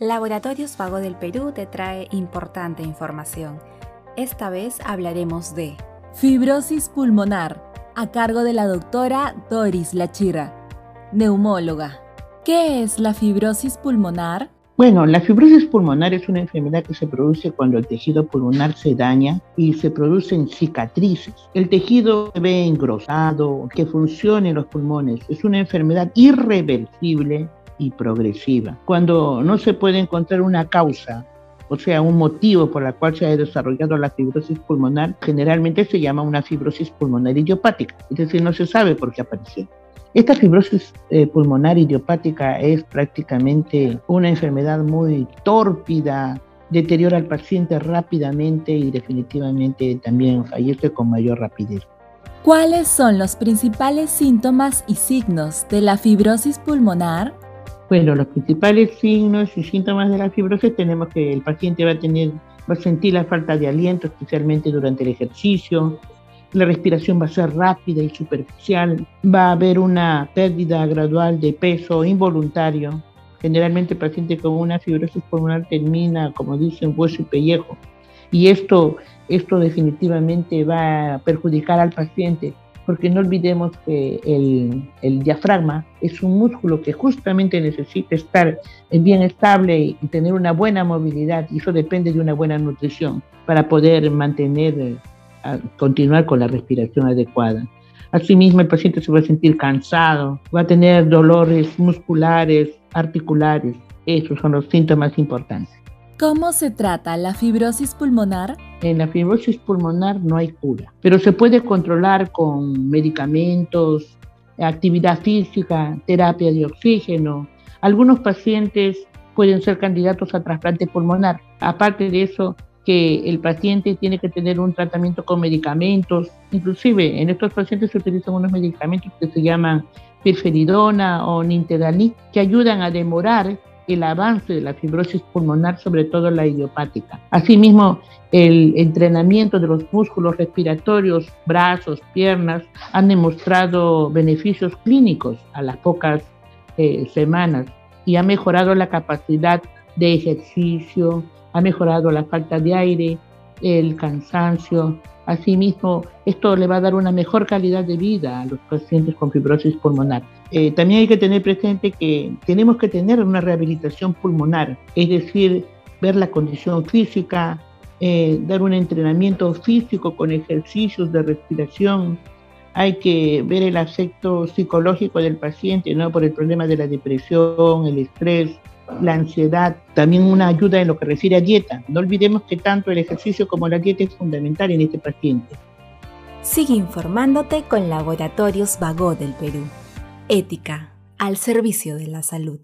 Laboratorios Vago del Perú te trae importante información. Esta vez hablaremos de fibrosis pulmonar, a cargo de la doctora Doris Lachira, neumóloga. ¿Qué es la fibrosis pulmonar? Bueno, la fibrosis pulmonar es una enfermedad que se produce cuando el tejido pulmonar se daña y se producen cicatrices. El tejido se ve engrosado, que funcione en los pulmones. Es una enfermedad irreversible y progresiva. Cuando no se puede encontrar una causa, o sea, un motivo por el cual se ha desarrollado la fibrosis pulmonar, generalmente se llama una fibrosis pulmonar idiopática, es decir, no se sabe por qué apareció. Esta fibrosis eh, pulmonar idiopática es prácticamente una enfermedad muy tórpida, deteriora al paciente rápidamente y definitivamente también fallece con mayor rapidez. ¿Cuáles son los principales síntomas y signos de la fibrosis pulmonar? Bueno, los principales signos y síntomas de la fibrosis tenemos que el paciente va a tener, va a sentir la falta de aliento, especialmente durante el ejercicio. La respiración va a ser rápida y superficial. Va a haber una pérdida gradual de peso involuntario. Generalmente el paciente con una fibrosis pulmonar termina, como dicen, hueso y pellejo. Y esto, esto definitivamente va a perjudicar al paciente porque no olvidemos que el, diafragma es un músculo que justamente necesita estar bien estable y tener una buena movilidad, y eso depende de una buena nutrición para poder mantener, continuar con la respiración adecuada. Asimismo, el paciente se va a sentir cansado, va a tener dolores musculares, articulares. Esos son los síntomas importantes. ¿Cómo se trata la fibrosis pulmonar? En la fibrosis pulmonar no hay cura, pero se puede controlar con medicamentos, actividad física, terapia de oxígeno. Algunos pacientes pueden ser candidatos a trasplante pulmonar. Aparte de eso, que el paciente tiene que tener un tratamiento con medicamentos. Inclusive en estos pacientes se utilizan unos medicamentos que se llaman pirferidona o nintedanib, que ayudan a demorar el avance de la fibrosis pulmonar, sobre todo la idiopática. Asimismo, el entrenamiento de los músculos respiratorios, brazos, piernas, han demostrado beneficios clínicos a las pocas eh, semanas y ha mejorado la capacidad de ejercicio, ha mejorado la falta de aire, el cansancio. Asimismo, esto le va a dar una mejor calidad de vida a los pacientes con fibrosis pulmonar. Eh, también hay que tener presente que tenemos que tener una rehabilitación pulmonar, es decir, ver la condición física, eh, dar un entrenamiento físico con ejercicios de respiración. Hay que ver el aspecto psicológico del paciente, ¿no? Por el problema de la depresión, el estrés, la ansiedad, también una ayuda en lo que refiere a dieta. No olvidemos que tanto el ejercicio como la dieta es fundamental en este paciente. Sigue informándote con Laboratorios Vago del Perú. Ética al servicio de la salud.